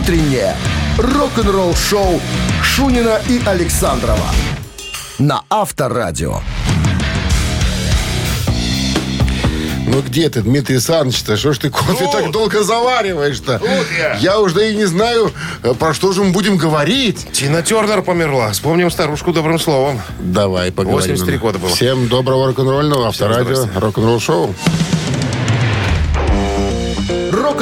утреннее рок-н-ролл-шоу Шунина и Александрова на Авторадио. Ну где ты, Дмитрий Александрович-то? Что ж ты кофе Тут. так долго завариваешь-то? Тут я. уже и не знаю, э, про что же мы будем говорить. Тина Тернер померла. Вспомним старушку добрым словом. Давай поговорим. 83 года было. Всем доброго рок-н-ролльного авторадио рок-н-ролл шоу.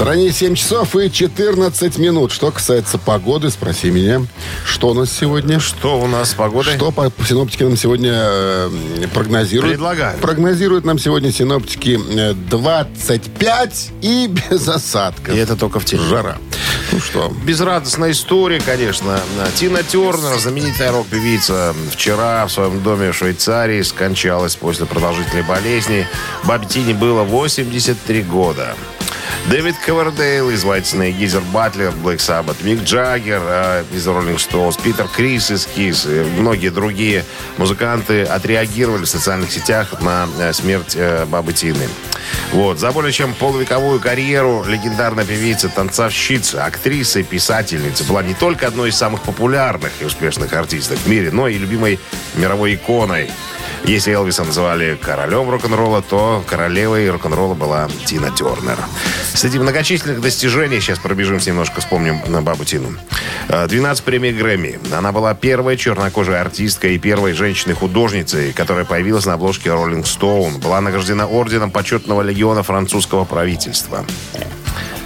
Стране 7 часов и 14 минут. Что касается погоды, спроси меня, что у нас сегодня? Что у нас с погодой? Что по синоптики нам сегодня э, прогнозируют? Предлагаю. Прогнозируют нам сегодня синоптики э, 25 и без осадков. И это только в теле. Жара. Ну что, Безрадостная история, конечно. Тина Тернер, знаменитая рок-певица, вчера в своем доме в Швейцарии скончалась после продолжительной болезни. Бабе Тине было 83 года. Дэвид Ковердейл из White Гизер Батлер, Black Sabbath, Мик Джаггер э, из Rolling Stones, Питер Крис из Kiss и многие другие музыканты отреагировали в социальных сетях на э, смерть э, бабы Тины. Вот. За более чем полувековую карьеру легендарная певица, танцовщица, актриса и писательница была не только одной из самых популярных и успешных артисток в мире, но и любимой мировой иконой. Если Элвиса называли королем рок-н-ролла, то королевой рок-н-ролла была Тина Тернер. Среди многочисленных достижений, сейчас пробежимся немножко, вспомним на бабу Тину. Э, 12 премий Грэмми. Она была первой чернокожей артисткой и первой женщиной-художницей, которая появилась на обложке Rolling Stone. Была награждена орденом почетного легиона французского правительства.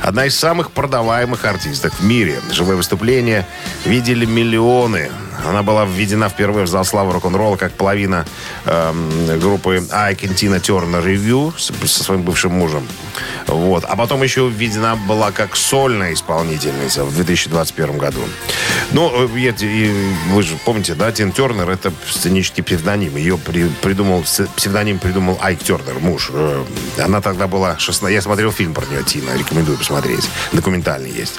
Одна из самых продаваемых артисток в мире. Живые выступления видели миллионы. Она была введена впервые в зал славы рок-н-ролла как половина эм, группы Turner Review с- со своим бывшим мужем. Вот. А потом еще введена была как сольная исполнительница в 2021 году. Ну, э, и вы же помните, да, Тин Тернер это сценический псевдоним. Ее при- придумал, псевдоним придумал Айк Тернер, муж. Э, Она тогда была 16... Я смотрел фильм про нее, Тина, рекомендую посмотреть. Документальный есть.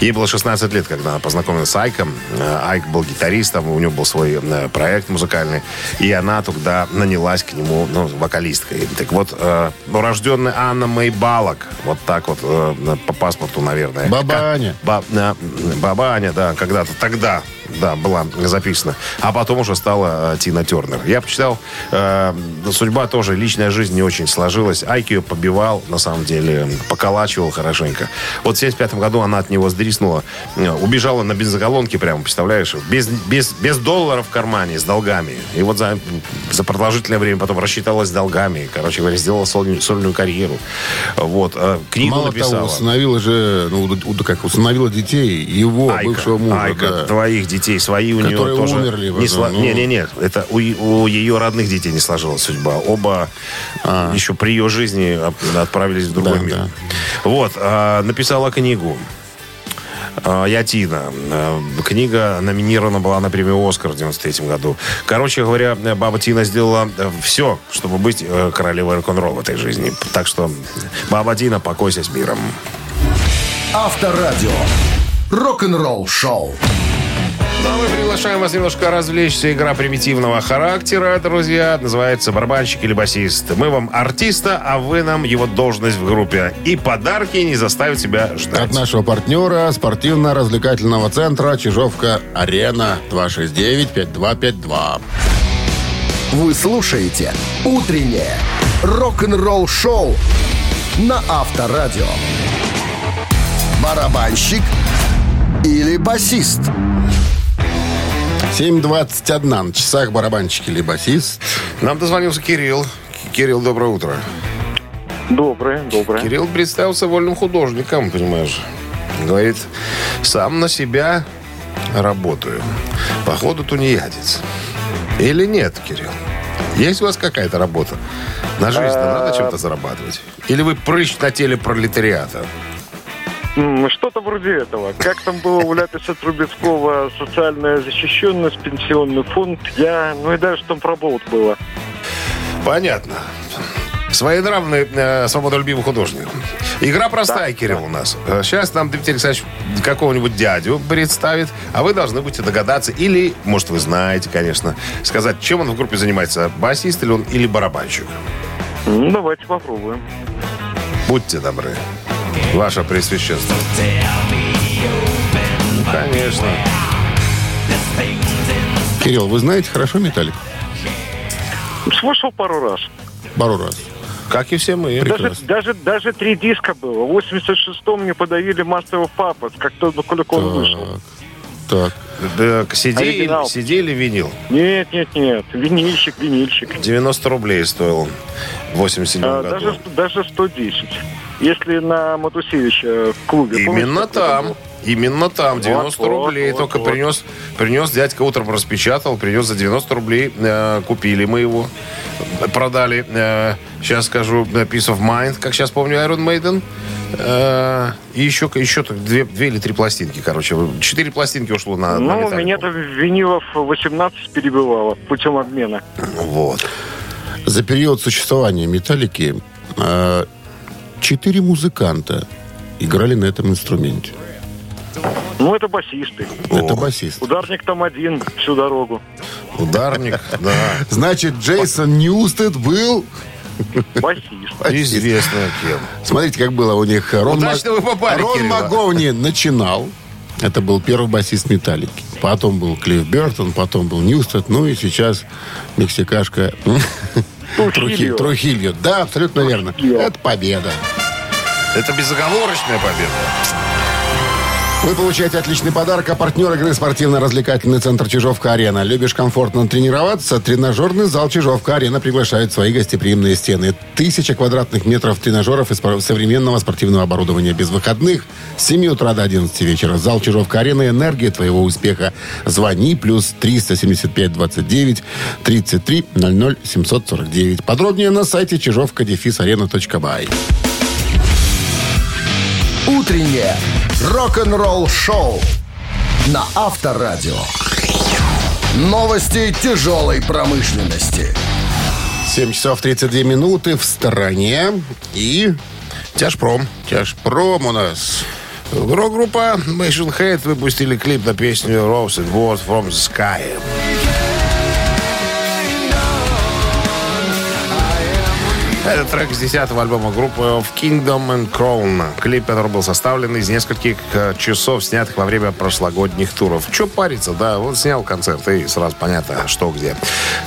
Ей было 16 лет, когда она познакомилась с Айком. Э, Айк был гитаристом, у него был свой э, проект музыкальный. И она тогда нанялась к нему, ну, вокалисткой. Так вот, э, урожденная Анна Мэй Балок, вот так вот, э, по паспорту, наверное. Баба Аня. Ба- э, Баба Аня, да, когда-то тогда, да, была записана. А потом уже стала э, Тина Тернер. Я почитал, э, судьба тоже, личная жизнь не очень сложилась. Айки ее побивал, на самом деле, поколачивал хорошенько. Вот в 75 году она от него сдриснула, э, убежала на бензоколонке прямо, представляешь, без, без, без доллара в кармане, с долгами. И вот за, за продолжительное время потом рассчиталась с долгами. Короче говоря, сделала сольную, сольную карьеру. Вот. э, Книгу мало написала. того, усыновила же, ну, как, усыновила детей его Айка, бывшего мужа. Айка, да. двоих детей, свои у нее Которые тоже. умерли не сло- ну. Не, не, не, это у, у ее родных детей не сложилась судьба. Оба еще при ее жизни от- отправились в другой Да, мир. да. Вот, а, написала книгу. А, Я Тина. А, Книга номинирована была на премию «Оскар» в 93 году. Короче говоря, баба Тина сделала все, чтобы быть э, королевой рок-н-ролла в этой жизни. Так что, баба Тина, покойся с миром. Авторадио. Рок-н-ролл шоу. Ну, а мы приглашаем вас немножко развлечься. Игра примитивного характера, друзья. Называется «Барабанщик или басист». Мы вам артиста, а вы нам его должность в группе. И подарки не заставят себя ждать. От нашего партнера спортивно-развлекательного центра Чижовка-Арена 269-5252. Вы слушаете «Утреннее рок-н-ролл шоу» на Авторадио. Барабанщик или басист? 7.21 на часах барабанщики или басист. Нам дозвонился Кирилл. Кирилл, доброе утро. Доброе, доброе. Кирилл представился вольным художником, понимаешь. Говорит, сам на себя работаю. Походу, тунеядец. Или нет, Кирилл? Есть у вас какая-то работа? На жизнь надо чем-то зарабатывать? Или вы прыщ на теле пролетариата? Что-то вроде этого. Как там было у Ляписа Трубецкого социальная защищенность, пенсионный фонд. Я, ну и даже там про болт было. Понятно. Своенравный, э, свободолюбивый художник. Игра простая, Кирилл, у нас. Э, Сейчас нам Дмитрий Александрович какого-нибудь дядю представит, а вы должны будете догадаться, или, может, вы знаете, конечно, сказать, чем он в группе занимается, басист или он, или барабанщик. Ну, давайте попробуем. Будьте добры. Ваше Пресвященство. Конечно. Кирилл, вы знаете хорошо металлик? Слушал пару раз. Пару раз. Как и все мы. Даже, Прекрасно. даже, даже три диска было. В 86-м мне подавили Master of Puppets, как только он вышел. Так. Да, CD, Оригинал. CD или винил? Нет, нет, нет. Винильщик, винильщик. 90 рублей стоил он в 87 А, году. даже, даже 110. Если на Матусевича в клубе. Именно помните, там. был? Именно там, 90 Вот, рублей. вот, Только вот. принес, принес, дядька утром распечатал, принес за 90 рублей. э, купили мы его, продали. э, сейчас скажу, э, Peace of Mind, как сейчас помню, Iron Maiden. Э, и еще, еще так две, две или три пластинки, короче. Четыре пластинки ушло на, на Ну, металлику. меня-то винилов 18 перебивало путем обмена. Вот. За период существования металлики э, четыре музыканта играли на этом инструменте. Ну, это басисты. Это басист. Ударник там один всю дорогу. Ударник, да. Значит, Джейсон Ньюстед был... Басист. Известно кем. Смотрите, как было у них. Рон, Удачно вы попали, Рон Кирилл. Макговни начинал. Это был первый басист Металлики. Потом был Клифф Бертон, потом был Ньюстед, ну и сейчас мексикашка Трухи- Трухильо. Трухильо. Да, абсолютно верно. Это победа. Это безоговорочная победа. Вы получаете отличный подарок, а партнер игры спортивно-развлекательный центр Чижовка-Арена. Любишь комфортно тренироваться? Тренажерный зал Чижовка-Арена приглашает в свои гостеприимные стены. Тысяча квадратных метров тренажеров и спор- современного спортивного оборудования без выходных. С 7 утра до 11 вечера. Зал Чижовка-Арена. Энергия твоего успеха. Звони. Плюс 375 29 33 00 749. Подробнее на сайте чижовка-арена.бай. Утреннее рок-н-ролл-шоу на Авторадио. Новости тяжелой промышленности. 7 часов 32 минуты в стороне. И Тяжпром. тяжпром у нас. Рок-группа Machine Head выпустили клип на песню Rose and Word from the Sky. Это трек с 10 альбома группы of Kingdom and Crown. Клип, который был составлен из нескольких э, часов, снятых во время прошлогодних туров. Че париться, да, вот снял концерт, и сразу понятно, что где.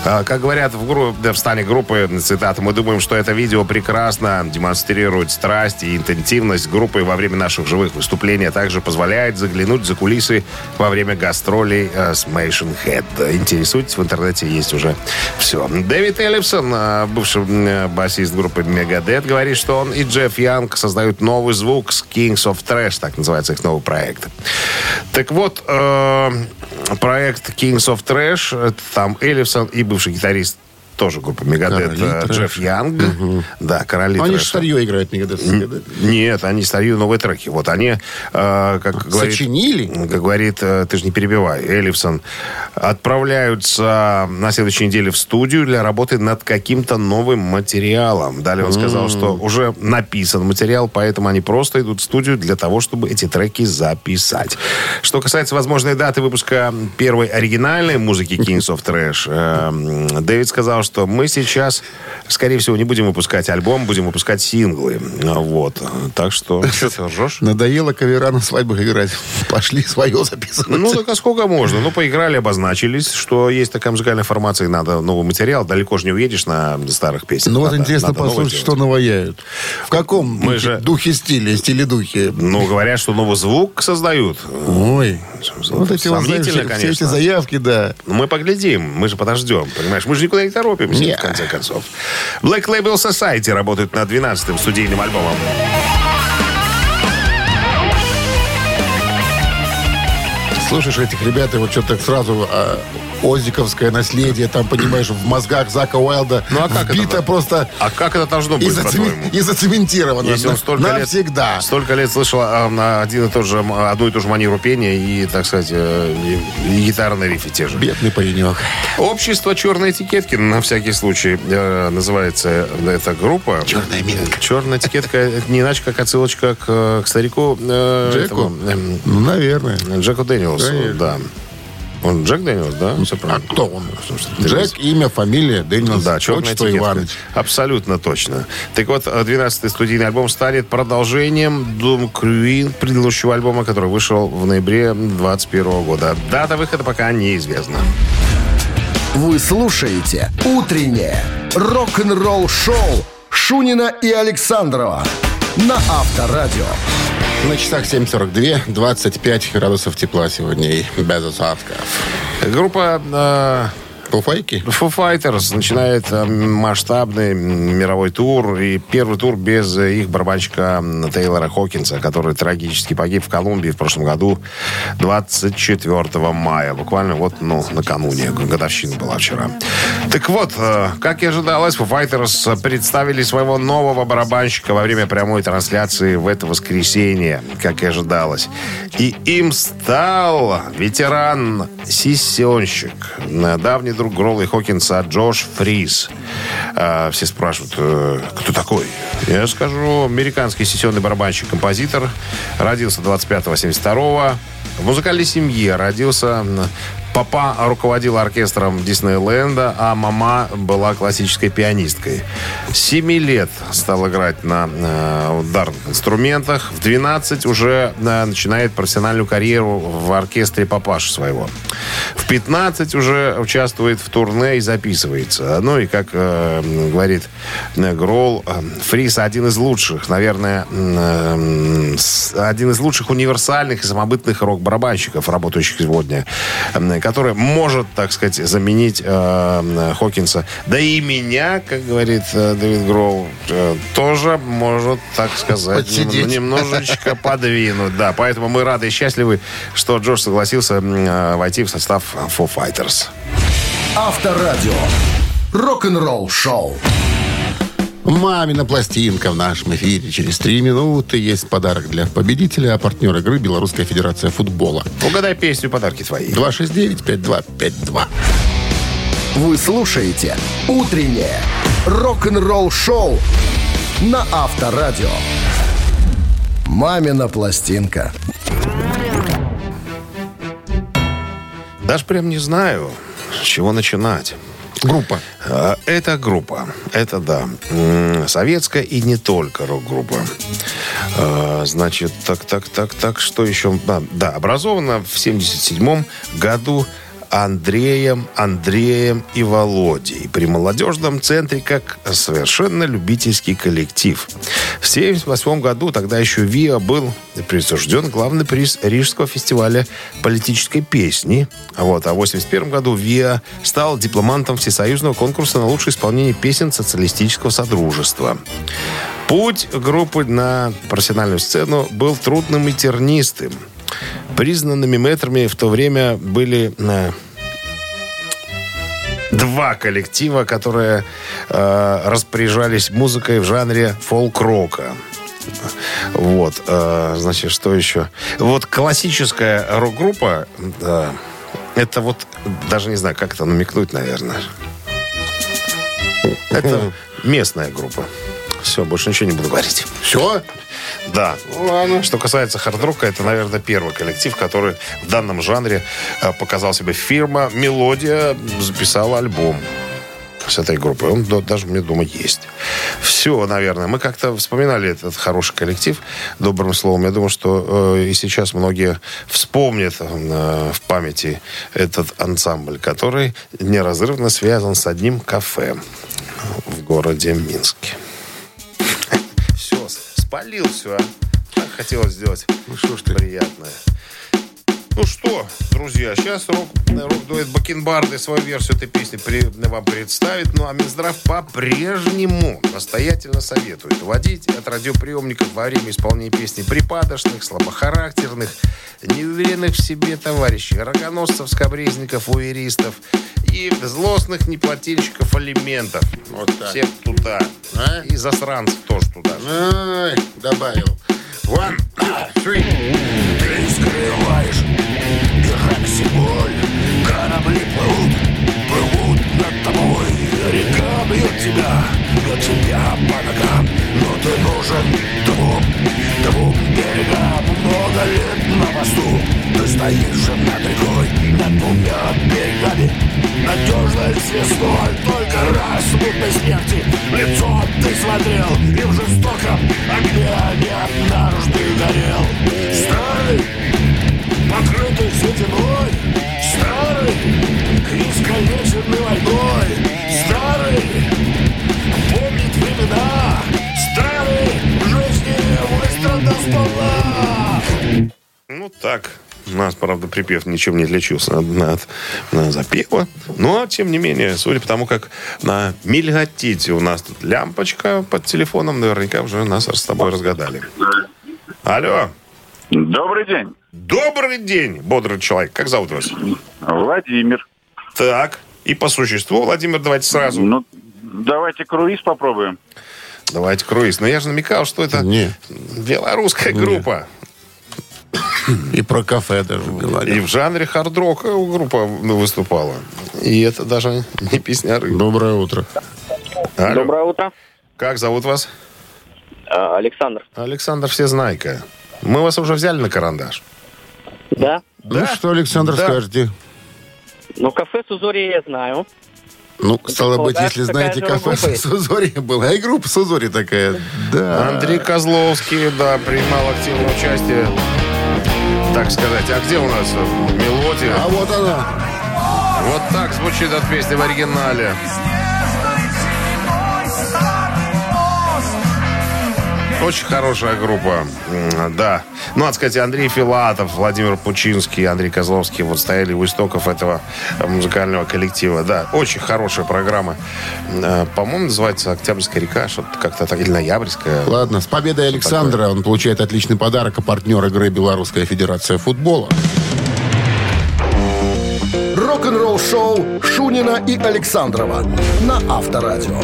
А, Как говорят в, гру- да, в стане группы, цитата, мы думаем, что это видео прекрасно демонстрирует страсть и интенсивность группы во время наших живых выступлений, а также позволяет заглянуть за кулисы во время гастролей э, с Machine Head. Интересуйтесь, в интернете есть уже все. Дэвид Эллипсон, э, бывший э, басист группы Megadeth, говорит, что он и Джефф Янг создают новый звук с Kings of Trash, так называется их новый проект. Так вот, э, проект Kings of Trash, это там Эллипсон и бывший гитарист тоже Megadeth Короли э. Джефф Янг. Да, короли Они же старье играют, Мегадет. Нет, они старые новые треки. Вот они, э, как говорит... Сочинили? Как говорит, э, ты же не перебивай, Эллифсон, отправляются на следующей неделе в студию для работы над каким-то новым материалом. Далее он сказал, что уже написан материал, поэтому они просто идут в студию для того, чтобы эти треки записать. Что касается возможной даты выпуска первой оригинальной музыки Kings of Trash, э, Дэвид сказал, что мы сейчас, скорее всего, не будем выпускать альбом, будем выпускать синглы. Вот. Так что... Что ты ржешь? Надоело кавера на свадьбах играть. Пошли свое записывать. Ну, так а сколько можно? Ну, поиграли, обозначились, что есть такая музыкальная формация, и надо новый материал. Далеко же не уедешь на старых песнях. Ну вот Надо- интересно надо послушать, что наваяют. В каком Мы духе, же- духе стиля, стиле духе? Ну, говорят, что новый звук создают. Ой. Вот эти знаешь, Сомнительно, все, эти конечно. заявки, да. Ну, мы поглядим, мы же подождем, понимаешь? Мы же никуда не торопимся, Не. в конце концов. Black Label Society работает над 12-м студийным альбомом. Слушаешь этих ребят, и вот что-то сразу а, озиковское наследие, там, понимаешь, в мозгах Зака Уайлда Ну, а как это вбито да? просто А как это должно и, быть, зацемен- по-твоему? и зацементировано Если он столько лет, навсегда. столько лет слышал а, на один и тот же, одну и ту же манеру пения и, так сказать, э, и, и гитарные риффы те же. Бедный паренек. Общество черной этикетки, на всякий случай, э, называется эта группа. Черная минка. Черная этикетка, это не иначе, как отсылочка к, к старику э, Джеку? этому, Ну, наверное. Джеку Дэниелсу, Конечно. да. Он Джек Дэниелс, да? Все А кто он? Слушай, Джек, имя, фамилия, Дэниелс, Да, отчество. Иванович. Абсолютно точно. Так вот, 12-й студийный альбом станет продолжением Doom Queen предыдущего альбома, который вышел в ноябре 2021 года. Дата выхода пока неизвестна. Вы слушаете «Утреннее рок-н-ролл-шоу» Шунина и Александрова на Авторадио. На часах 7.42, 25 градусов тепла сегодня и без осадков. Группа Foo Fighters начинает э, масштабный мировой тур. И первый тур без э, их барабанщика Тейлора Хокинса, который трагически погиб в Колумбии в прошлом году 24 мая. Буквально вот, ну, накануне. Годовщина была вчера. Так вот, э, как и ожидалось, Fighters представили своего нового барабанщика во время прямой трансляции в это воскресенье, как и ожидалось. И им стал ветеран сессионщик, э, давний друг Гролла и Хокинса Джош Фрис. А, Все спрашивают, э, кто такой? Я скажу, американский сессионный барабанщик-композитор. Родился 25-72 в музыкальной семье. Родился... Папа руководил оркестром Диснейленда, а мама была классической пианисткой. С 7 лет стал играть на э, ударных инструментах. В 12 уже э, начинает профессиональную карьеру в оркестре папаши своего. В 15 уже участвует в турне и записывается. Ну и, как э, говорит Гролл, Фрис один из лучших, наверное, один из лучших универсальных и самобытных рок-барабанщиков, работающих сегодня, который может, так сказать, заменить э, э, Хокинса. Да и меня, как говорит э, Дэвид Гроу, э, тоже может, так сказать, Подсидеть. нем- немножечко подвинуть. Да, поэтому мы рады и счастливы, что Джош согласился э, войти в состав Foo Fighters. Авторадио. Рок-н-ролл-шоу. Мамина пластинка в нашем эфире. Через три минуты есть подарок для победителя, а партнер игры Белорусская Федерация Футбола. Угадай песню, подарки твои. 269-5252. Вы слушаете «Утреннее рок-н-ролл-шоу» на Авторадио. «Мамина пластинка». Даже прям не знаю, с чего начинать. Группа. А, Это группа. Это да. Советская и не только рок-группа. А, Значит, так, так, так, так, что еще? Да, да, образована в 77 году Андреем, Андреем и Володей при молодежном центре как совершенно любительский коллектив. В 1978 году тогда еще ВИА был присужден главный приз Рижского фестиваля политической песни. Вот, а в 1981 году ВИА стал дипломантом Всесоюзного конкурса на лучшее исполнение песен социалистического содружества. Путь группы на профессиональную сцену был трудным и тернистым. Признанными мэтрами в то время были э, два коллектива, которые э, распоряжались музыкой в жанре фолк-рока. Вот, э, значит, что еще? Вот классическая рок-группа, э, это вот, даже не знаю, как это намекнуть, наверное. Это местная группа. Все, больше ничего не буду говорить. Все? Да. Что касается хард-рока, это, наверное, первый коллектив, который в данном жанре э, показал себя. Фирма «Мелодия» записала альбом с этой группой. Он да- даже мне дома есть. Все, наверное. Мы как-то вспоминали этот хороший коллектив добрым словом. Я думаю, что э, и сейчас многие вспомнят э, в памяти этот ансамбль, который неразрывно связан с одним кафе в городе Минске. Спалил все, а. Так хотелось сделать Ну что ж ты. приятное. Ну что, друзья, сейчас рок, рок-дуэт Бакенбарды свою версию этой песни при, вам представит. Ну а Минздрав по-прежнему настоятельно советует водить от радиоприемников во время исполнения песни припадочных, слабохарактерных, неуверенных в себе товарищей, рогоносцев, скобрезников, уэристов и злостных неплательщиков алиментов. Вот так. Всех туда. А? И засранцев тоже туда. Ай, добавил. One, three. Ты скрываешь припев ничем не отличился от, от, на запева. Но, тем не менее, судя по тому, как на мильготите у нас тут лямпочка под телефоном, наверняка уже нас с тобой разгадали. Алло. Добрый день. Добрый день, бодрый человек. Как зовут вас? Владимир. Так. И по существу, Владимир, давайте сразу. Ну, давайте круиз попробуем. Давайте круиз. Но я же намекал, что это Не. белорусская группа. И про кафе даже И говорил. в жанре хард-рока группа выступала. И это даже не песняры. Доброе утро. Алло. Доброе утро. Как зовут вас? А, Александр. Александр Всезнайка. Мы вас уже взяли на карандаш. Да? Ну что, Александр, Да. скажете? Ну, кафе Сузори я знаю. Ну, стало быть, если знаете, кафе. Сузори была. И группа Сузори такая. Да. Андрей Козловский, да, принимал активное участие. Так сказать, а где у нас мелодия? А вот она. Вот так звучит эта песня в оригинале. Очень хорошая группа, да. Ну, надо сказать, Андрей Филатов, Владимир Пучинский, Андрей Козловский вот стояли у истоков этого э, музыкального коллектива. Да, очень хорошая программа. Э, По-моему, называется «Октябрьская река», что-то как-то так, или «Ноябрьская». Ладно, с победой Александра он получает отличный подарок, а партнер игры Белорусская Федерация футбола. Рок-н-ролл шоу Шунина и Александрова на Авторадио.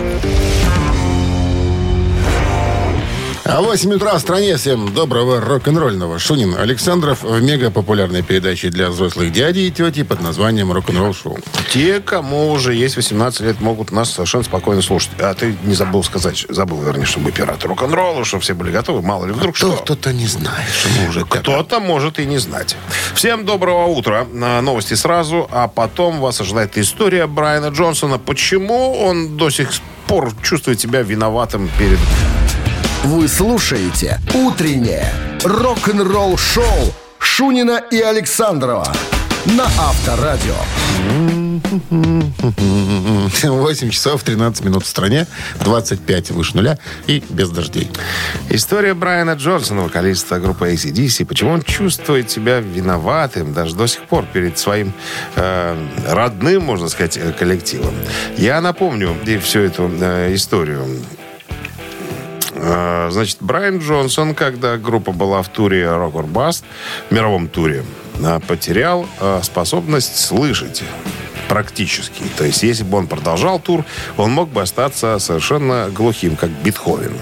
А в 8 утра в стране всем доброго рок-н-ролльного. Шунин Александров в мега популярной передаче для взрослых дядей и тети под названием «Рок-н-ролл шоу». Те, кому уже есть 18 лет, могут нас совершенно спокойно слушать. А ты не забыл сказать, забыл, вернее, чтобы пираты рок-н-ролла, чтобы все были готовы. Мало ли, вдруг Кто что. кто-то не знает, что мы уже Кто-то может и не знать. Всем доброго утра. Новости сразу, а потом вас ожидает история Брайана Джонсона. Почему он до сих пор чувствует себя виноватым перед... Вы слушаете «Утреннее рок-н-ролл-шоу» Шунина и Александрова на Авторадио. 8 часов 13 минут в стране, 25 выше нуля и без дождей. История Брайана Джонсона, вокалиста группы ACDC. Почему он чувствует себя виноватым даже до сих пор перед своим э, родным, можно сказать, э, коллективом. Я напомню и всю эту э, историю. Э, Значит, Брайан Джонсон, когда группа была в туре Rock or Bust, в мировом туре, э, потерял э, способность слышать практически. То есть, если бы он продолжал тур, он мог бы остаться совершенно глухим, как Бетховен.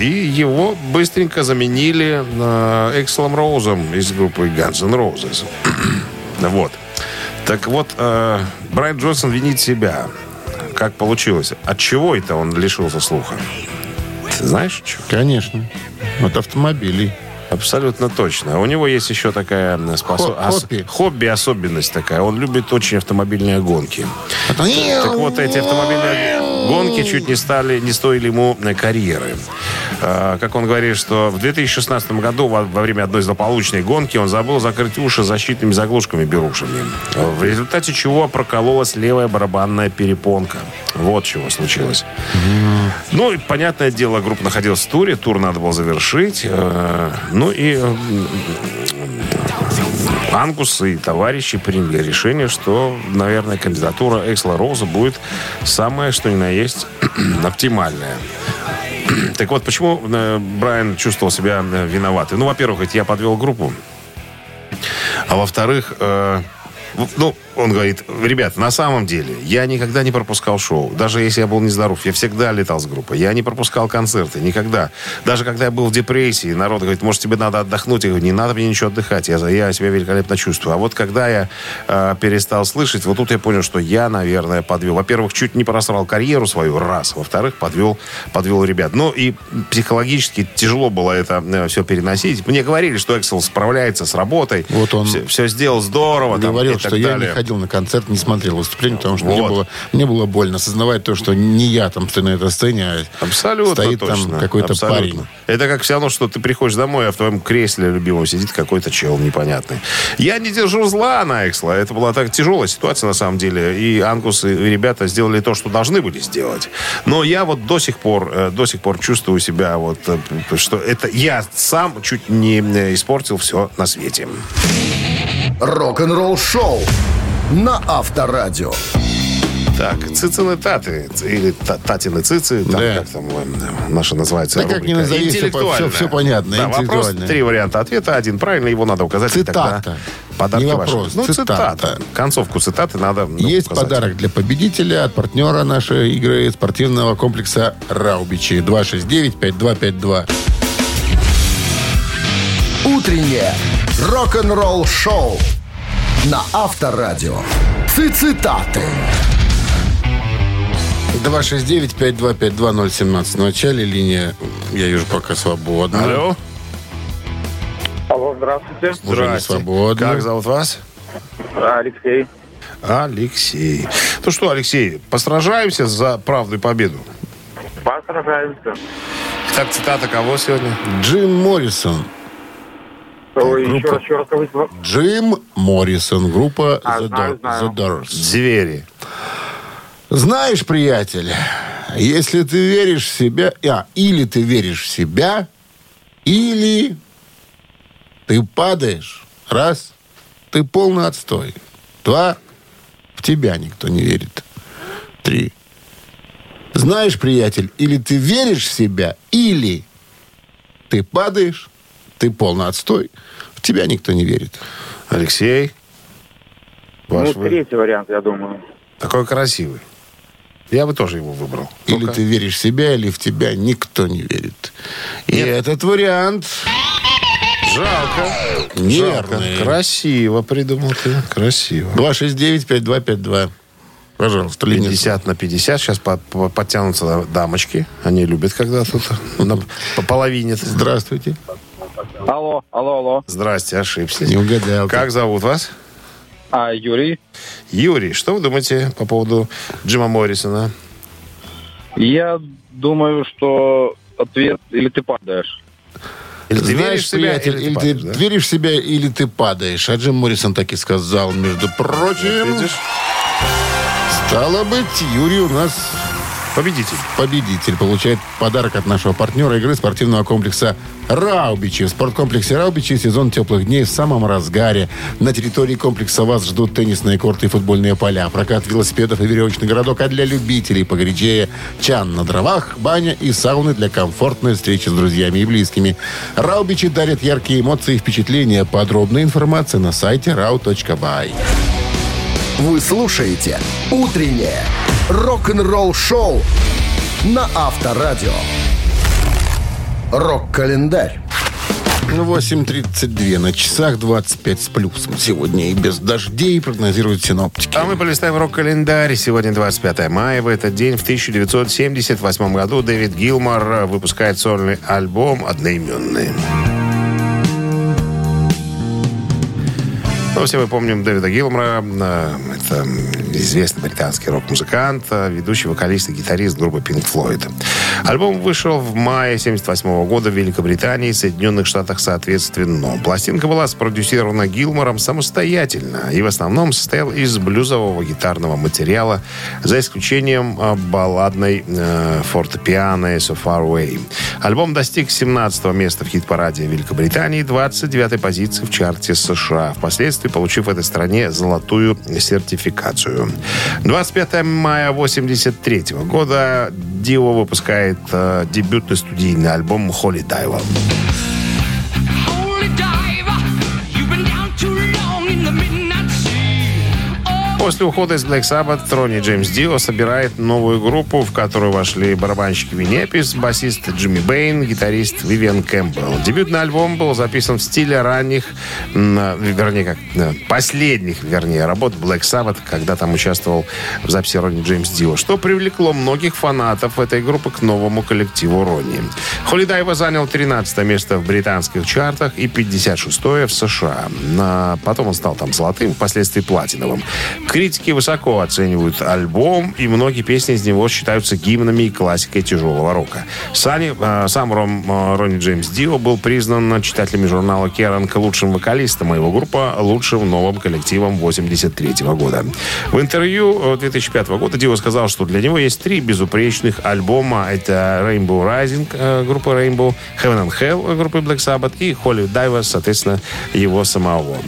И его быстренько заменили э, Экселом Роузом из группы Guns N' Roses. Вот. Так вот, Брайан Джонсон винит себя. Как получилось? От чего это он лишился слуха? Ты знаешь, что? Конечно. От автомобилей. Абсолютно точно. У него есть еще такая способ... Хо- хобби. хобби, особенность такая. Он любит очень автомобильные гонки. Так вот, эти автомобильные гонки чуть не стали, не стоили ему карьеры. А, Как он говорит, что в 2016 году во, во время одной злополучной гонки он забыл закрыть уши защитными заглушками берушами. В результате чего прокололась левая барабанная перепонка. Вот чего случилось. Ну, и, понятное дело, группа находилась в туре. Тур надо было завершить. Э, Ну и э, Ангус и товарищи приняли решение, что, наверное, кандидатура Эксла Роуза будет самая, что ни на есть, оптимальная. Так вот, почему э, Брайан чувствовал себя э, виноватым? Ну, во-первых, я подвел группу. А во-вторых, э, ну, он говорит, ребят, на самом деле, я никогда не пропускал шоу. Даже если я был нездоров, я всегда летал с группой. Я не пропускал концерты, никогда. Даже когда я был в депрессии, народ говорит, может, тебе надо отдохнуть. Я говорю, не надо мне ничего отдыхать, я, я себя великолепно чувствую. А вот когда я э, перестал слышать, вот тут я понял, что я, наверное, подвел. Во-первых, чуть не просрал карьеру свою, раз. Во-вторых, подвел, подвел ребят. Ну, и психологически тяжело было это э, все переносить. Мне говорили, что Эксел справляется с работой. Вот он все, все сделал здорово. там, И так что я далее. не ходил на концерт, не смотрел выступление, потому что мне, Вот. было, мне было больно осознавать то, что не я там стою на этой сцене, а Абсолютно стоит точно. там какой-то Абсолютно. парень. Это как все равно, что ты приходишь домой, а в твоем кресле любимом сидит какой-то чел непонятный. Я не держу зла на Эксла. Это была так тяжелая ситуация на самом деле. И Ангус и ребята сделали то, что должны были сделать. Но я вот до сих пор, э, до сих пор чувствую себя вот, э, что это я сам чуть не э, испортил все на свете. Рок-н-ролл шоу на Авторадио. Так, цицины таты, или та- татины цицы, там, Да. как там наша называется Да как рубрика. ни назови, всё по- Интеллектуальная. всё- всё понятно, Да, вопрос, три варианта ответа, один правильный, его надо указать. Цитата. тогда Подарки Не ваши. вопрос, Ну, цитата. цитата. Концовку цитаты надо ну, Есть указать. подарок для победителя от партнера нашей игры спортивного комплекса «Раубичи». 269-5252. Утреннее рок-н-ролл шоу на Авторадио. Цитаты. 269-5252-017. В начале линия, я вижу, пока свободна. Алло. Алло, здравствуйте. Уже не Здрасте. свободно. Как зовут вас? Алексей. Алексей. Ну что, Алексей, постражаемся за правду и победу. Посражаемся. Так, цитата кого сегодня? Джим Моррисон. Ой, группа. еще раз, еще раз. Джим Моррисон. Группа А, The, знаю, Doors- знаю. The Doors. Звери. Знаешь, приятель, если ты веришь в себя... А, или ты веришь в себя, или ты падаешь. Раз, ты полный отстой. Два, в тебя никто не верит. Три. Знаешь, приятель, или ты веришь в себя, или ты падаешь, ты полный отстой, в тебя никто не верит. Алексей. Ваш Ну, вы- третий вариант, я думаю. Такой красивый. Я бы тоже его выбрал. Или Ну-ка. ты веришь в себя, или в тебя никто не верит. И этот вариант Жалко. Жалко. неверный. Красиво придумал ты. Красиво. 269-5252. Пожалуйста, линия. 50 на 50. Сейчас по- по- подтянутся дамочки. Они любят, когда тут на- по половине. Здравствуйте. Алло, алло, алло. Здрасте, ошибся. Не угадал. Как зовут вас? А, Юрий, Юрий, что вы думаете по поводу Джима Моррисона? я думаю, что ответ или ты падаешь. Или ты Знаешь, веришь в себя, приятель, или, ты, падаешь, да? веришь в себя, или ты падаешь. А Джим Моррисон так и сказал, между прочим. Вот видишь? Стало быть, Юрий у нас Победитель. победитель. Получает подарок от нашего партнера игры спортивного комплекса «Раубичи». В спорткомплексе «Раубичи» сезон теплых дней в самом разгаре. На территории комплекса вас ждут теннисные корты и футбольные поля, прокат велосипедов и веревочный городок, а для любителей погорячее чан на дровах, баня и сауны для комфортной встречи с друзьями и близкими. «Раубичи» дарят яркие эмоции и впечатления. Подробная информация на сайте rau.by. Вы слушаете «Утреннее рок-н-ролл-шоу» на Авторадио. Рок-календарь. 8.32 на часах, 25 с плюсом. Сегодня и без дождей прогнозируют синоптики. А мы полистаем рок-календарь. Сегодня 25 мая. В этот день, в 1978 году, Дэвид Гилмор выпускает сольный альбом одноименный. Ну, все мы помним Дэвида Гилмора. Э, Это известный британский рок-музыкант, э, ведущий вокалист и гитарист группы Pink Floyd. Альбом вышел в мае 78 года в Великобритании и Соединенных Штатах соответственно. Пластинка была спродюсирована Гилмором самостоятельно и в основном состоял из блюзового гитарного материала, за исключением э, балладной э, фортепиано «So Far Away». Альбом достиг 17 места в хит-параде Великобритании, 29 позиции в чарте США, впоследствии получив в этой стране золотую сертификацию. 25 мая 83 года Дио выпускает э, дебютный студийный альбом «Holy Diver». После ухода из Black Sabbath Ронни Джеймс Дио собирает новую группу, в которую вошли барабанщик Винни Эпис, басист Джимми Бэйн, гитарист Вивиан Кэмпбелл. Дебютный альбом был записан в стиле ранних, м, вернее, как э, последних, вернее, работ Black Sabbath, когда там участвовал в записи Ронни Джеймс Дио, что привлекло многих фанатов этой группы к новому коллективу Ронни. Холидайва занял 13 место в британских чартах и 56 в США. Потом он стал там золотым, впоследствии платиновым. Критики высоко оценивают альбом, и многие песни из него считаются гимнами и классикой тяжелого рока. Сани, э, сам Ром, э, Ронни Джеймс Дио был признан читателями журнала Керанг лучшим вокалистом, а его группа лучшим новым коллективом 83 года. В интервью э, 2005 года Дио сказал, что для него есть три безупречных альбома. Это Rainbow Rising э, группы Rainbow, Heaven and Hell группы Black Sabbath и Holy Diver, соответственно, его самого.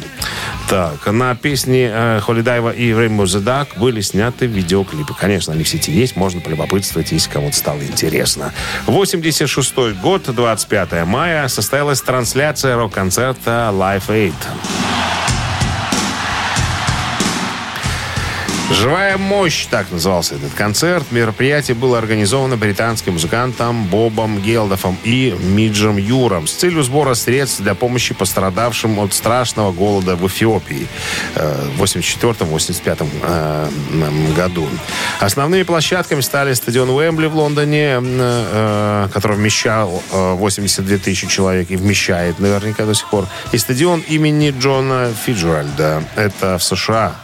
Так, на песни э, Holy Diver и The Duck были сняты видеоклипы. Конечно, они в сети есть, можно полюбопытствовать, если кому-то стало интересно. 86 год, 25 мая, состоялась трансляция рок-концерта Live Aid. «Живая мощь» — так назывался этот концерт. Мероприятие было организовано британским музыкантом Бобом Гелдофом и Миджем Юром с целью сбора средств для помощи пострадавшим от страшного голода в Эфиопии э, в 84-85 э, году. Основными площадками стали стадион Уэмбли в Лондоне, э, который вмещал э, 82 тысячи человек и вмещает наверняка до сих пор, и стадион имени Джона Фиджеральда. Это в США,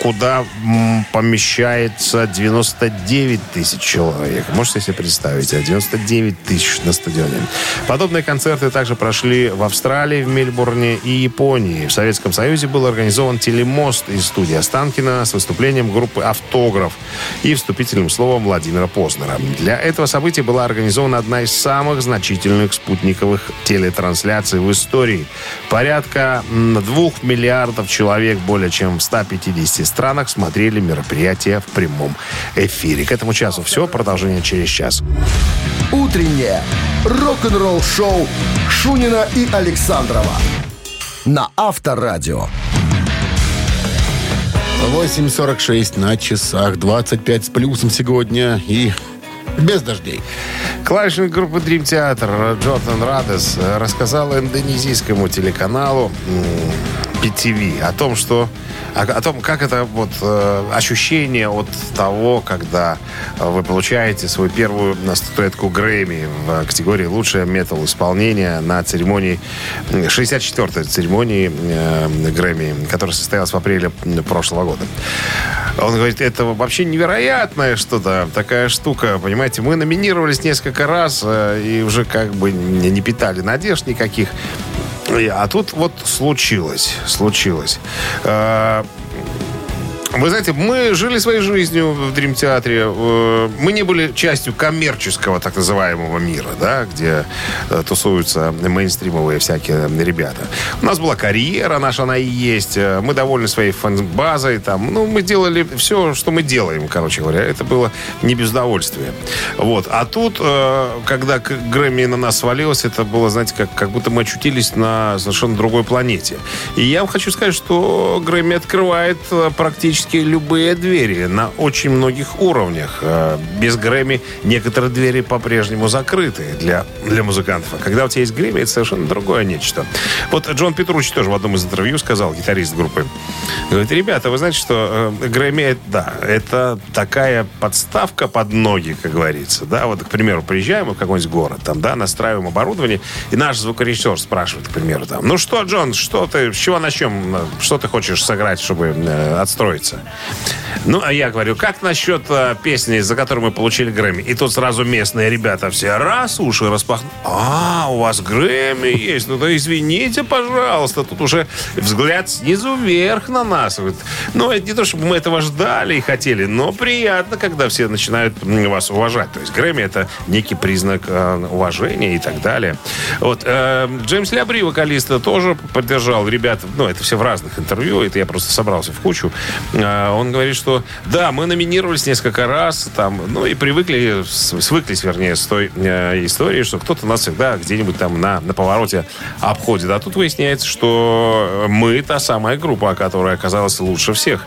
куда помещается 99 тысяч человек. Можете себе представить, а 99 тысяч на стадионе. Подобные концерты также прошли в Австралии, в Мельбурне и Японии. В Советском Союзе был организован телемост из студии Останкина с выступлением группы «Автограф» и вступительным словом Владимира Познера. Для этого события была организована одна из самых значительных спутниковых телетрансляций в истории. Порядка двух миллиардов человек более чем в 150 странах смотрели мероприятие в прямом эфире. К этому часу все. Продолжение через час. Утреннее рок-н-ролл-шоу Шунина и Александрова на Авторадио. 8.46 на часах, 25 с плюсом сегодня и без дождей. Клавишник группы Dream Theater Джордан Радес рассказал индонезийскому телеканалу PTV о том, что о, о том, как это вот э, ощущение от того, когда вы получаете свою первую статуэтку Грэмми в категории лучшее метал исполнение на церемонии 64-й церемонии э, Грэмми, которая состоялась в апреле прошлого года. Он говорит, это вообще невероятное что-то, такая штука, понимаете, мы номинировались несколько раз э, и уже как бы не, не питали надежд никаких. А тут вот случилось, случилось. Вы знаете, мы жили своей жизнью в Дрим-театре. Э, Мы не были частью коммерческого так называемого мира, да, где э, тусуются мейнстримовые всякие ребята. У нас была карьера наша, она и есть. Э, Мы довольны своей фан-базой. Там. Ну, мы делали все, что мы делаем, короче говоря. Это было не без удовольствия. Вот. А тут, когда Грэмми на нас свалилось, это было, знаете, как, как будто мы очутились на совершенно другой планете. И я вам хочу сказать, что Грэмми открывает э, практически любые двери на очень многих уровнях. Э, Без Грэмми некоторые двери по-прежнему закрыты для, для музыкантов. А когда у тебя есть Грэмми, это совершенно другое нечто. Вот Джон Петручи тоже в одном из интервью сказал, гитарист группы, говорит, ребята, вы знаете, что э, Грэмми, да, это такая подставка под ноги, как говорится. Да, вот, к примеру, приезжаем мы в какой-нибудь город, там, да, настраиваем оборудование, и наш звукорежиссер спрашивает, к примеру, там, ну что, Джон, что ты, с чего начнем, что ты хочешь сыграть, чтобы э, отстроиться? Нравится. Ну, а я говорю, как насчет э, песни, за которую мы получили Грэмми? И тут сразу местные ребята все раз уши распахнули. А, у вас Грэмми есть? Ну, да извините, пожалуйста. Тут уже взгляд снизу вверх на нас. Ну, это не то, чтобы мы этого ждали и хотели, но приятно, когда все начинают вас уважать. То есть Грэмми это некий признак э, уважения и так далее. Вот. э, Джеймс Лябри, вокалист, тоже поддержал ребят. Ну, это все в разных интервью. Это я просто собрался в кучу. Э, он говорит, что да, мы номинировались несколько раз, там, ну и привыкли, свыклись, вернее, с той э, историей, что кто-то нас всегда где-нибудь там на, на повороте обходит. А тут выясняется, что мы та самая группа, которая оказалась лучше всех.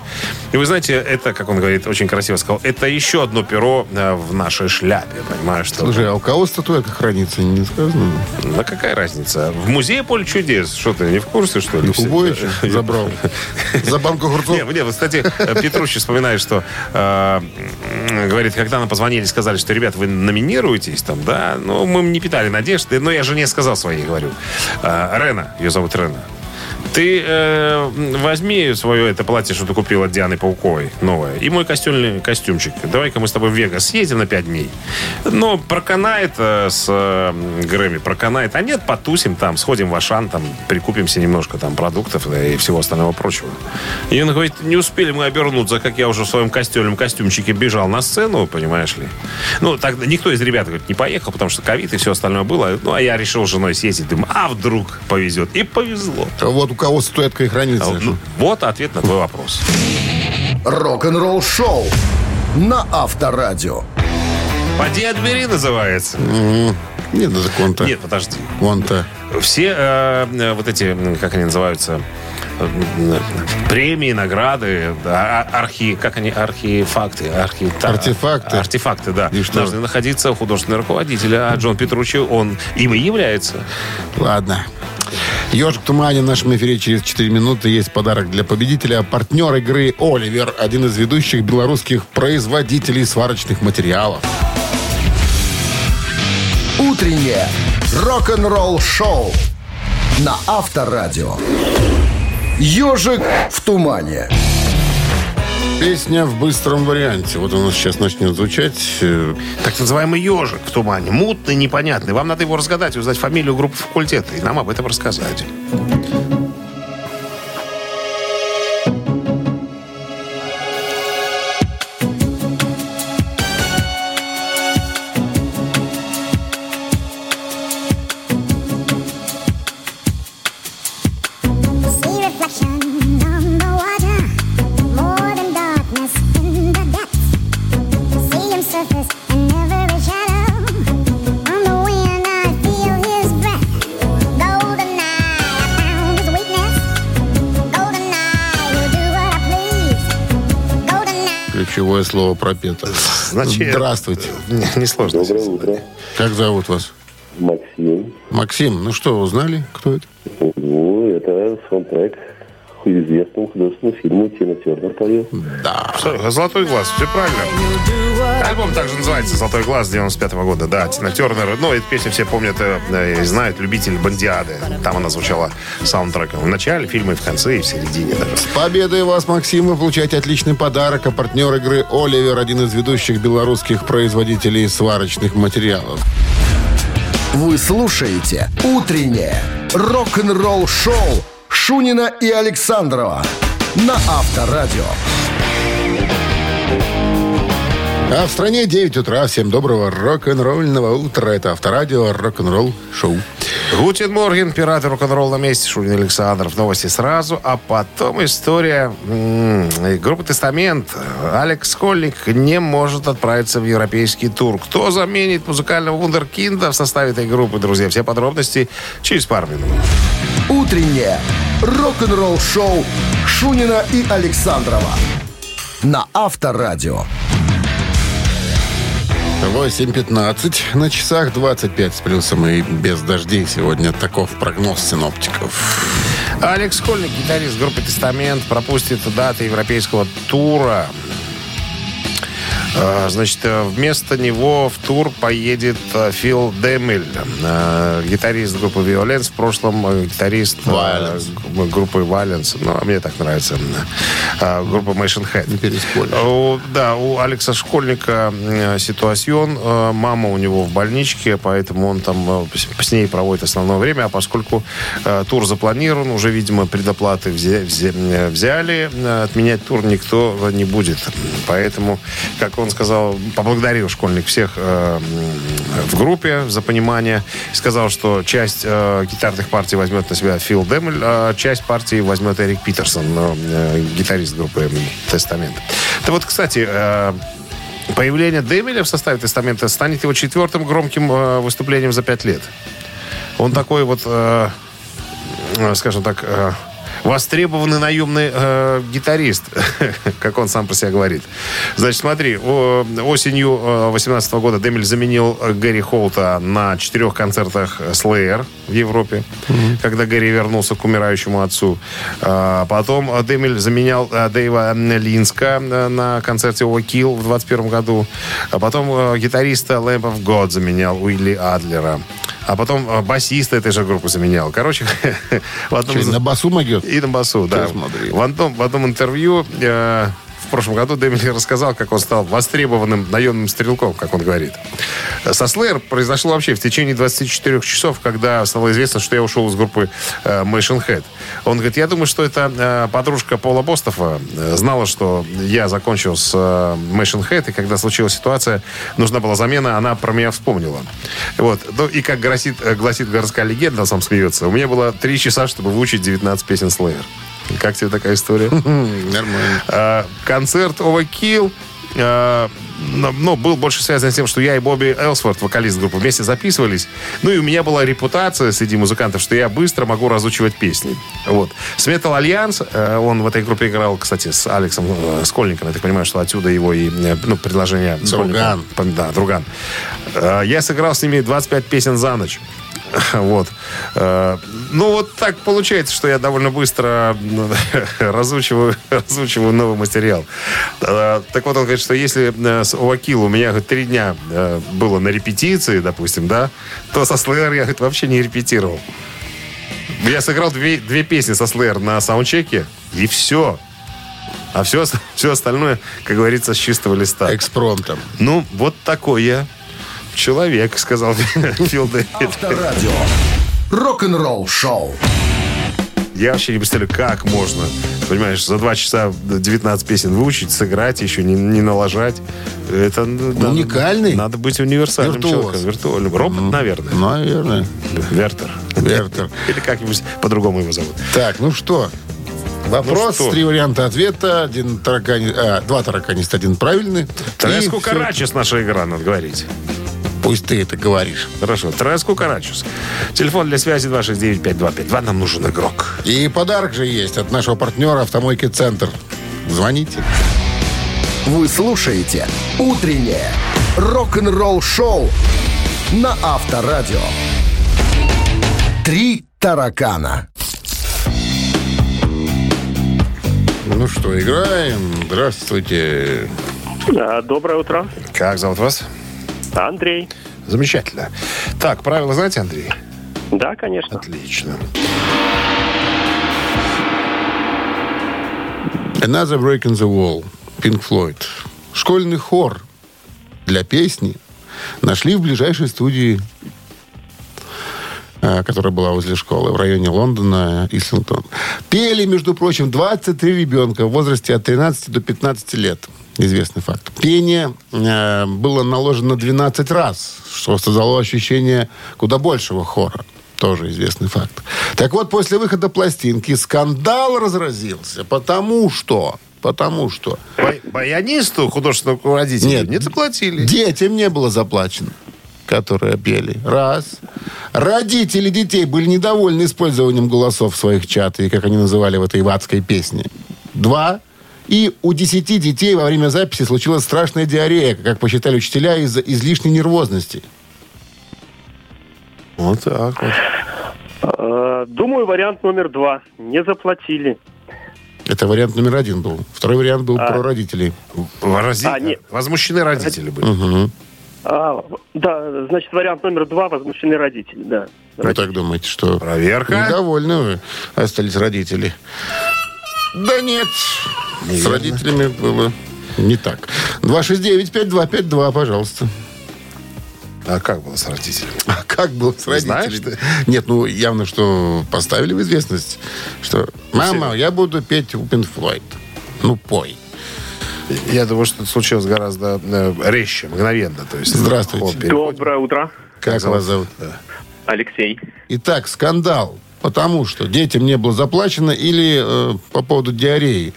И вы знаете, это, как он говорит, очень красиво сказал, это еще одно перо э, в нашей шляпе, понимаешь, что... Слушай, а у кого статуэтка хранится, не сказано? Да какая разница? В музее поле чудес. Что ты, не в курсе, что ли? Якубовича забрал. За банку огурцов. Не, не, вот, кстати, Петрущев вспоминает, что э, говорит, когда нам позвонили, сказали, что, ребят, вы номинируетесь там, да, ну, мы не питали надежды, но я жене сказал своей, говорю. Э, Рена, ее зовут Рена. Ты э, возьми свое это платье, что ты купила от Дианы Пауковой, новое, и мой костюмный костюмчик. Давай-ка мы с тобой в Вегас съездим на пять дней. Но проканает э, с э, Грэмми, проканает. А нет, потусим там, сходим в Ашан, там, прикупимся немножко там продуктов да, и всего остального прочего. И он говорит, не успели мы обернуться, как я уже в своем костюмном костюмчике бежал на сцену, понимаешь ли. Ну, так никто из ребят говорит, не поехал, потому что ковид и все остальное было. Ну, а я решил с женой съездить. Думаю, а вдруг повезет. И повезло. Вот кого статуэтка и хранится. Ну, вот ответ на твой вопрос. Рок-н-ролл шоу на Авторадио. Поди отбери называется. Не надо конта. Нет, подожди. Вон-то. Все э, э, вот эти, как они называются, э, премии, награды, а- архи, как они, архифакты, архи, Артефакты. артефакты, да, И что? должны находиться у художественного руководителя, а Джон Петручи, он им и является. Ладно. Ежик в тумане в нашем эфире через 4 минуты. Есть подарок для победителя. Партнер игры «Оливер». Один из ведущих белорусских производителей сварочных материалов. Утреннее рок-н-ролл шоу на Авторадио. Ежик в тумане. Песня в быстром варианте. Вот у нас сейчас начнет звучать. Э, Так называемый ежик в тумане, мутный, непонятный. Вам надо его разгадать, узнать фамилию группы факультета и нам об этом рассказать. Пропето. Значит, Здравствуйте. Не, не сложно. Доброе утро. Как зовут вас? Максим. Максим, ну что, узнали, кто это? Ну, это саундтрек к известному художественному фильму Тина Тернер поет. Что, Золотой глаз, все правильно. Альбом также называется Золотой глаз 95 года. Да, Тина Тернер. Ну, эту песню все помнят э, и знают. Любитель Бандиады. Там она звучала саундтреком. В начале фильма и в конце, и в середине даже. С победой вас, Максим! Вы получаете отличный подарок. А партнер игры «Оливер» один из ведущих белорусских производителей сварочных материалов. Вы слушаете «Утреннее рок-н-ролл шоу» Шунина и Александрова на Авторадио. А в стране 9 утра. Всем доброго рок-н-ролльного утра. Это Авторадио рок-н-ролл шоу. Guten Morgen, пираты рок-н-ролл на месте, Шунин, Александров. Новости сразу, а потом история группы «Testament». Алекс Скольник не может отправиться в европейский тур. Кто заменит музыкального вундеркинда в составе этой группы, друзья? Все подробности через пару минут. Утреннее рок-н-ролл шоу Шунина и Александрова на Авторадио. 8.15 на часах 25 с плюсом и без дождей сегодня. Таков прогноз синоптиков. Алекс Скольник, гитарист группы «Тестамент», пропустит даты европейского тура. А, Значит, э, вместо него в тур поедет э, Фил Демель, э, гитарист группы Violence, в прошлом гитарист Violence. группы Violence, ну, а мне так нравится, группа Machine Head. Не переспоришь. У- да, у Алекса Школьника ситуацион. Мама у него в больничке, поэтому он там с- ней проводит основное время. А поскольку тур запланирован, уже, видимо, предоплаты взя- взя- взяли, отменять тур никто не будет. Поэтому, как он сказал, поблагодарил Школьник всех э, в группе за понимание. Сказал, что часть э, гитарных партий возьмет на себя Фил Демель, а часть партии возьмет Эрик Питерсон, э, гитарист группы Тестамент. Да вот, кстати, э, появление Демеля в составе Тестамента станет его четвертым громким э, выступлением за пять лет. Он такой вот, э, э, скажем так, э, востребованный наемный э, гитарист, как он сам про себя говорит. Значит, смотри, осенью 2018 года Демель заменил э, Гэри Холта на четырех концертах Slayer в Европе, когда Гэри вернулся к умирающему отцу. А, Потом э, Демель заменял э, Дэйва Линска э, на концерте Overkill в 2021 году. А потом э, гитариста Lamp of God заменял Уилли Адлера. А потом э, басиста этой же группы заменял. Короче, в одном из- на басу могет? И на басу, да. смотри. В одном, в одном интервью э, в прошлом году Дэмили рассказал, как он стал востребованным наемным стрелком, как он говорит. Со Slayer произошло вообще в течение 24 часов, когда стало известно, что я ушел из группы э, Machine Head. Он говорит, я думаю, что это э, подружка Пола Бостова э, знала, что я закончил с э, Machine Head, и когда случилась ситуация, нужна была замена, она про меня вспомнила. Вот. Ну, и как гласит, э, гласит городская легенда, сам смеется, у меня было три часа, чтобы выучить 19 песен Slayer. Как тебе такая история? Нормально. А, Концерт Overkill а, но, был больше связан с тем, что я и Бобби Элсворт, вокалист группы, вместе записывались. Ну и у меня была репутация среди музыкантов, что я быстро могу разучивать песни. Вот. С Metal Alliance, э, он в этой группе играл, кстати, с Алексом э, Скольником. Я так понимаю, что отсюда его и э, ну, предложение. Друган. Да, Друган. Я сыграл с ними 25 песен за ночь. Вот. Э, Ну, вот так получается, что я довольно быстро ну, разучиваю, разучиваю новый материал. Э, Так вот, он говорит, что если э, с Овакил у меня говорит, три дня было на репетиции, допустим, да, то со Slayer я говорит, вообще не репетировал. Я сыграл две, две песни со Slayer на саундчеке, и все. А все, все остальное, как говорится, с чистого листа. Экспромтом. Ну, вот такой я человек, сказал Фил Дэвид. Авторадио. Рок-н-ролл шоу. Я вообще не представляю, как можно, понимаешь, за два часа 19 песен выучить, сыграть, еще не, не налажать. Это ну, надо- Уникальный? Надо быть универсальным Виртуоз. человеком. Виртуальным. Робот, наверное. Наверное. Вертер. Вертер. Или как-нибудь по-другому его зовут. Так, ну что? Вопрос, Ну что? три варианта ответа. Один таракани... а, два тараканиста, один правильный. Треску. Карачес наша игра, надо говорить. Пусть ты это говоришь. Хорошо. Треску Карачес. Телефон для связи 269-5252. Нам нужен игрок. И подарок же есть от нашего партнера «Автомойки Центр». Звоните. Вы слушаете «Утреннее рок-н-ролл-шоу» на Авторадио. «Три таракана». Ну что, играем. Здравствуйте. Да, доброе утро. Как зовут вас? Андрей. Замечательно. Так, правила знаете, Андрей? Да, конечно. Отлично. Another Break in the Wall. Pink Floyd. Школьный хор для песни нашли в ближайшей студии, э, которая была возле школы в районе Лондона, Ислингтон. Пели, между прочим, 23 ребенка в возрасте от 13 до 15 лет. Известный факт. Пение э, было наложено 12 раз, что создало ощущение куда большего хора. Тоже известный факт. Так вот, после выхода пластинки скандал разразился, потому что... Потому что... Бай- Баянисту, художественному руководителю, Нет. не заплатили. Детям не было заплачено, которые пели. Раз. Родители детей были недовольны использованием голосов в своих чатах, и как они называли в этой ватской песне. Два. И у десяти детей во время записи случилась страшная диарея, как посчитали учителя, из-за излишней нервозности. Вот так вот. Э, Думаю, вариант номер два. Не заплатили. Это вариант номер один был. Второй вариант был про родителей. Вырази- А, нет. Возмущены родители были. Мгм. А, да, значит, вариант номер два возмущены родители, да. Вы так думаете, что Проверка. недовольны вы остались родители? Да нет, с Неверно. родителями было не так. 269-5252, пожалуйста. А как было с родителями? А как было с Не знаешь родителями? Нет, ну явно, что поставили в известность, что «Мама, я буду петь Pink Floyd». Ну, пой. Я думаю, что это случилось гораздо э, резче, мгновенно. То есть, Здравствуйте. ход переходит. Доброе утро, Как вас зовут? Алексей. Итак, скандал. Потому что детям не было заплачено или э, по поводу диареи?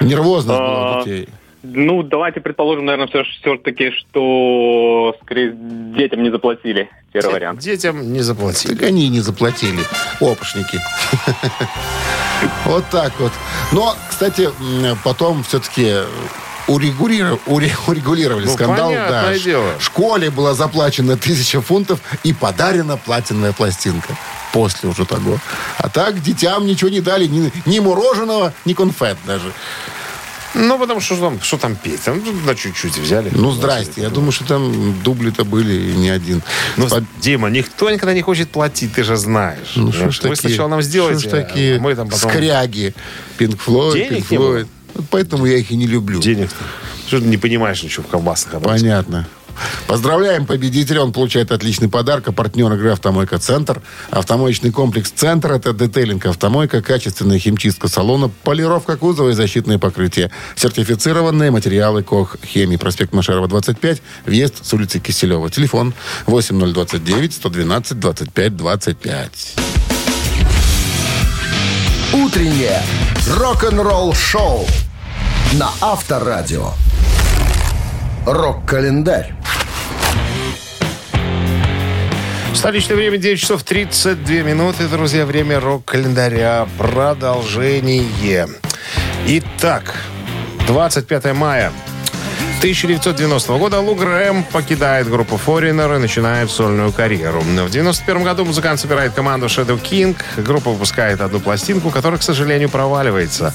Нервозность была у А, детей. Ну, давайте предположим, наверное, все, все-таки, что скорее детям не заплатили. Первый вариант. Детям не заплатили. Так они и не заплатили. Опушники. Вот так вот. Но, кстати, потом все-таки урегулировали, урегулировали Ну, скандал. Ш- дело. Школе была заплачена тысяча фунтов и подарена платиновая пластинка. После уже того. А так детям ничего не дали. Ни, ни мороженого, ни конфет даже. Ну, потому что там, что там петь? Там на чуть-чуть взяли. Ну, здрасте. Я думаю, что там дубли-то были и не один. Ну, По- Дима, никто никогда не хочет платить, ты же знаешь. Ну, что ж Вы такие, сначала нам сделаете, такие а мы там потом... скряги. Пинк Флойд, Пинк? Флойд. Поэтому я их и не люблю. Денег. Что ты не понимаешь ничего в колбасных образцах? Понятно. Поздравляем победителя. Он получает отличный подарок. А партнер игры «Автомойка Центр». Автомоечный комплекс «Центр» — это детейлинг «Автомойка», качественная химчистка салона, полировка кузова и защитные покрытия. Сертифицированные материалы КОХ «Хемии». Проспект Машарова, 25. Въезд с улицы Киселева. Телефон 8029-112-25-25. Утреннее рок-н-ролл-шоу на Авторадио. Рок-календарь. Столичное время 9 часов 32 минуты, друзья. Время рок-календаря. Продолжение. Итак, 25 мая 1990 года Лу Грэм покидает группу Foreigner и начинает сольную карьеру. В 91 году музыкант собирает команду Shadow King. Группа выпускает одну пластинку, которая, к сожалению, проваливается.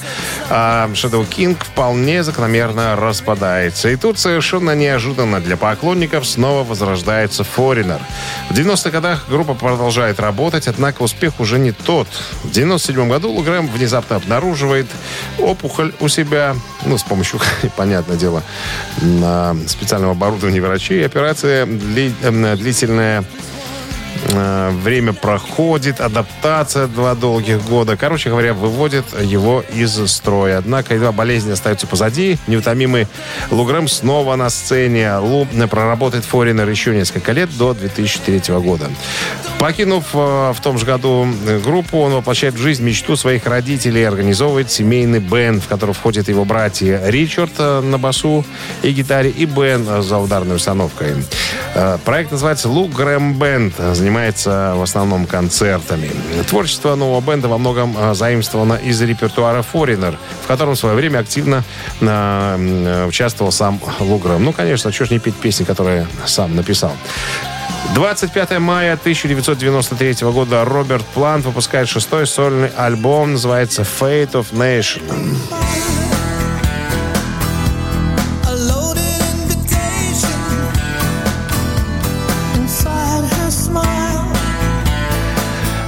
А Shadow King вполне закономерно распадается. И тут совершенно неожиданно для поклонников снова возрождается Foreigner. В 90-х годах группа продолжает работать, однако успех уже не тот. В 97 году Лу Грэм внезапно обнаруживает опухоль у себя, ну, с помощью, понятное дело, специального оборудования врачей. Операция дли- длительная время проходит, адаптация два долгих года. Короче говоря, выводит его из строя. Однако, едва болезни остаются позади, неутомимый Лу Грэм снова на сцене. Лу проработает Форинер еще несколько лет, до 2003 года. Покинув э, в том же году э, группу, он воплощает в жизнь мечту своих родителей и организовывает семейный бенд, в который входят его братья Ричард э, на басу и гитаре и Бен э, за ударной установкой. Э, Проект называется Лу Грэм Бенд. Занимается в основном концертами. Творчество нового бенда во многом э, заимствовано из репертуара Foreigner, в котором в свое время активно э, участвовал сам Лу Грэм. Ну, конечно, чего ж не петь песни, которые сам написал. 25 мая 1993 года Роберт Плант выпускает шестой сольный альбом, называется Fate of Nation.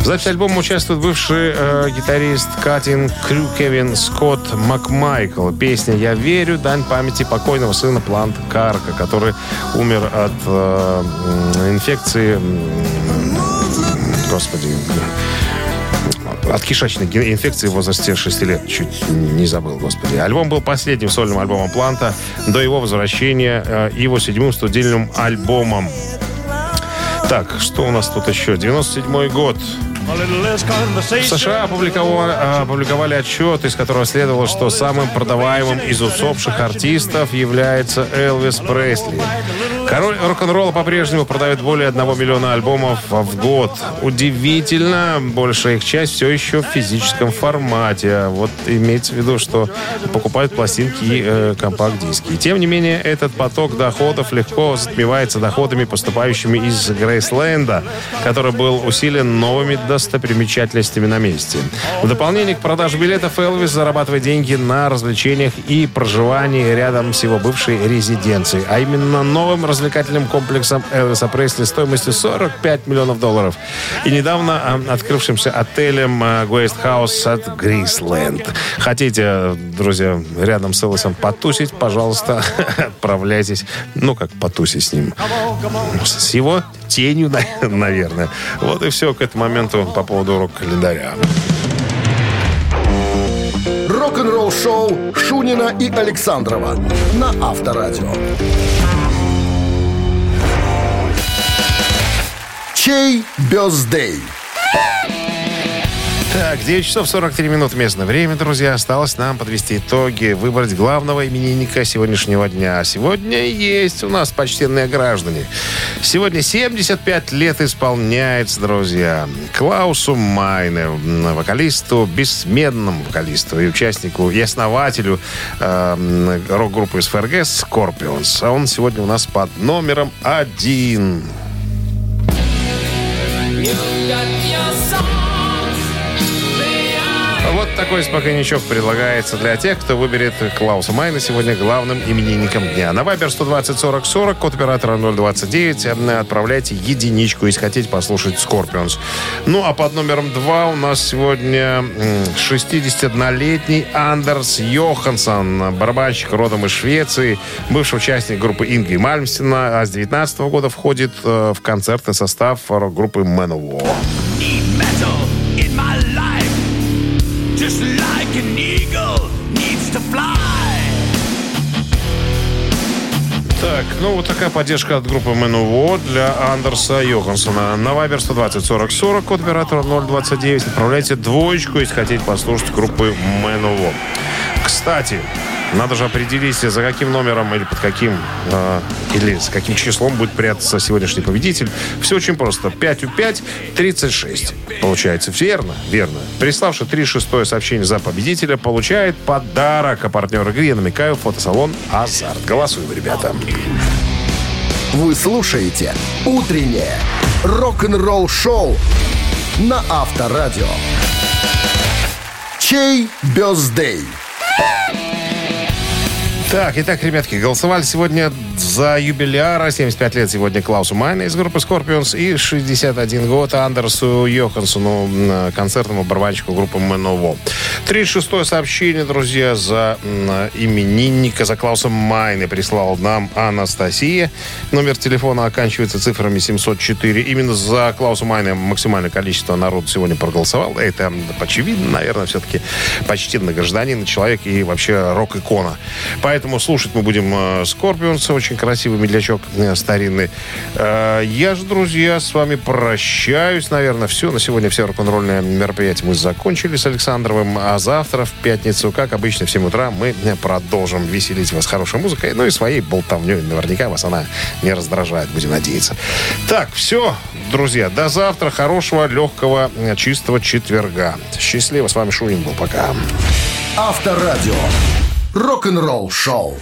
В записи альбома участвует бывший э, гитарист Катин Крю Кевин Скотт Макмайкл. Песня «Я верю» дань памяти покойного сына Плант Карка, который умер от э, инфекции... Господи, от кишечной инфекции в возрасте 6 лет. Чуть не забыл, господи. Альбом был последним сольным альбомом Планта до его возвращения э, его седьмым студийным альбомом. Так, что у нас тут еще? 97 год. В США опубликовали, опубликовали отчет, из которого следовало, что самым продаваемым из усопших артистов является Элвис Пресли. Король рок-н-ролла по-прежнему продает более 1 миллиона альбомов в год. Удивительно, большая их часть все еще в физическом формате. Вот имеется в виду, что покупают пластинки и э, компакт-диски. Тем не менее, этот поток доходов легко затмевается доходами, поступающими из Грейсленда, который был усилен новыми достопримечательностями на месте. В дополнение к продаже билетов Элвис зарабатывает деньги на развлечениях и проживании рядом с его бывшей резиденцией, а именно новым развлекательным комплексом Элвиса Пресли стоимостью 45 миллионов долларов и недавно а, открывшимся отелем а, Guest House от Грейсленд. Хотите, друзья, рядом с Элвисом потусить, пожалуйста, отправляйтесь. Ну, как потусить с ним. С его тенью, на- наверное. Вот и все к этому моменту по поводу рок-календаря. Рок-н-ролл-шоу Шунина и Александрова на Авторадио. Чей бездей? Так, 9 часов 43 минут местное время, друзья. Осталось нам подвести итоги, выбрать главного именинника сегодняшнего дня. Сегодня есть у нас почтенные граждане. Сегодня 75 лет исполняется, друзья, Клаусу Майне, вокалисту, бессменному вокалисту и участнику, и основателю э, рок-группы из ФРГ Scorpions. А он сегодня у нас под номером один. Вот такой спокойничок предлагается для тех, кто выберет Клауса Майна сегодня главным именинником дня. На Вайбер 120 40 40, код оператора 029. э, Отправляйте единичку, если хотите послушать Scorpions. Ну, а под номером два у нас сегодня м, 61-летний Андерс Йоханссон, барабанщик родом из Швеции, бывший участник группы Инги Мальмстина, а с 19 года входит э, в концертный состав. Need metal Так, ну вот такая поддержка от группы Manowar для Андерса Йоханссона. На Вайбер 120 40 40, код оператора 029. Отправляйте двоечку, если хотите послушать группы Manowar. Кстати, надо же определить, за каким номером или под каким, э, или с каким числом будет прятаться сегодняшний победитель. Все очень просто. 5 у 5, 36. Получается верно? Верно. Приславший 36 сообщение за победителя получает подарок. А партнер игры, я намекаю, фотосалон «Азарт». Голосуем, ребята. Вы слушаете «Утреннее рок-н-ролл-шоу» на Авторадио. Чей бездей? Так, итак, ребятки, голосовали сегодня за юбиляра. 75 лет сегодня Клаусу Майна из группы Scorpions и 61 год Андерсу Йоханссону, м, концертному барабанщику группы Manowar. 36 сообщение, друзья, за м, именинника, за Клауса Майна прислал нам Анастасия. Номер телефона оканчивается цифрами 704. Именно за Клауса Майна максимальное количество народу сегодня проголосовал. Это очевидно, наверное, все-таки почтенный гражданин, человек и вообще рок-икона. Поэтому слушать мы будем э, Scorpions, очень красивый медлячок э, старинный. Э, Я же, друзья, с вами прощаюсь, наверное, все. На сегодня все рок-н-ролльные мероприятия мы закончили с Александровым. А завтра, в пятницу, как обычно, в 7 утра мы э, продолжим веселить вас хорошей музыкой. Ну и своей болтовней. Наверняка вас она не раздражает, будем надеяться. Так, все, друзья, до завтра. Хорошего, легкого, чистого четверга. Счастливо, с вами Шунин был. Пока. Авторадио. Рок-н-ролл-шоу.